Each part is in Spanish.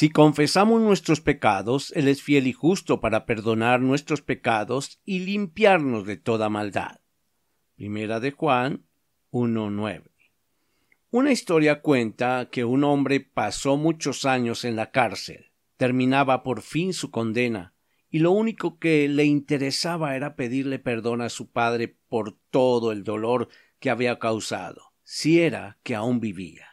Si confesamos nuestros pecados, Él es fiel y justo para perdonar nuestros pecados y limpiarnos de toda maldad. Primera de Juan 1.9. Una historia cuenta que un hombre pasó muchos años en la cárcel, terminaba por fin su condena, y lo único que le interesaba era pedirle perdón a su padre por todo el dolor que había causado, si era que aún vivía.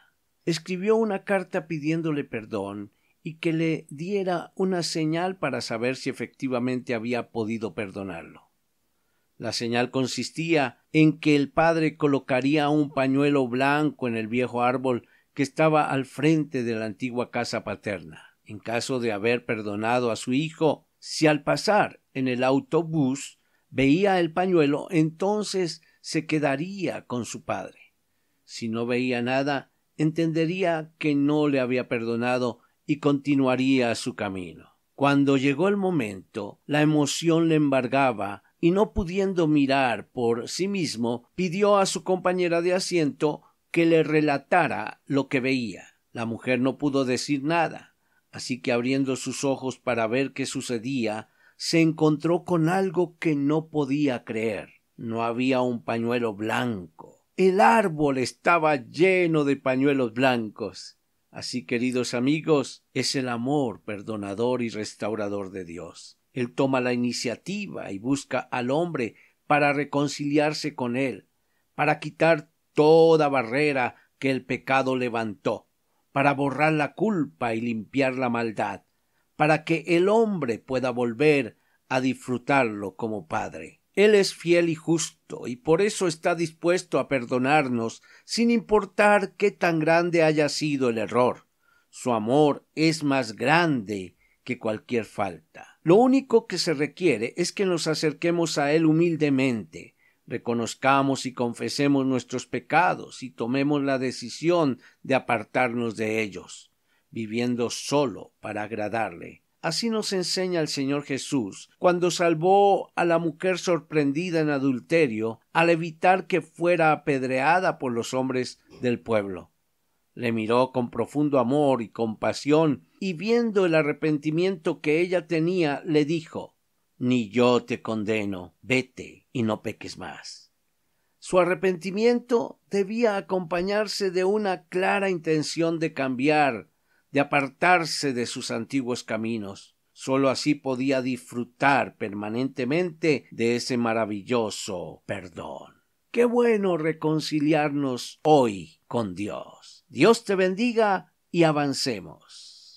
Escribió una carta pidiéndole perdón y que le diera una señal para saber si efectivamente había podido perdonarlo. La señal consistía en que el padre colocaría un pañuelo blanco en el viejo árbol que estaba al frente de la antigua casa paterna. En caso de haber perdonado a su hijo, si al pasar en el autobús veía el pañuelo, entonces se quedaría con su padre. Si no veía nada, entendería que no le había perdonado y continuaría su camino. Cuando llegó el momento, la emoción le embargaba y no pudiendo mirar por sí mismo, pidió a su compañera de asiento que le relatara lo que veía. La mujer no pudo decir nada, así que abriendo sus ojos para ver qué sucedía, se encontró con algo que no podía creer. No había un pañuelo blanco. El árbol estaba lleno de pañuelos blancos. Así, queridos amigos, es el amor perdonador y restaurador de Dios. Él toma la iniciativa y busca al hombre para reconciliarse con él, para quitar toda barrera que el pecado levantó, para borrar la culpa y limpiar la maldad, para que el hombre pueda volver a disfrutarlo como Padre. Él es fiel y justo, y por eso está dispuesto a perdonarnos, sin importar qué tan grande haya sido el error. Su amor es más grande que cualquier falta. Lo único que se requiere es que nos acerquemos a Él humildemente, reconozcamos y confesemos nuestros pecados y tomemos la decisión de apartarnos de ellos, viviendo solo para agradarle. Así nos enseña el Señor Jesús cuando salvó a la mujer sorprendida en adulterio al evitar que fuera apedreada por los hombres del pueblo. Le miró con profundo amor y compasión y viendo el arrepentimiento que ella tenía, le dijo Ni yo te condeno, vete y no peques más. Su arrepentimiento debía acompañarse de una clara intención de cambiar, de apartarse de sus antiguos caminos. Sólo así podía disfrutar permanentemente de ese maravilloso perdón. Qué bueno reconciliarnos hoy con Dios. Dios te bendiga y avancemos.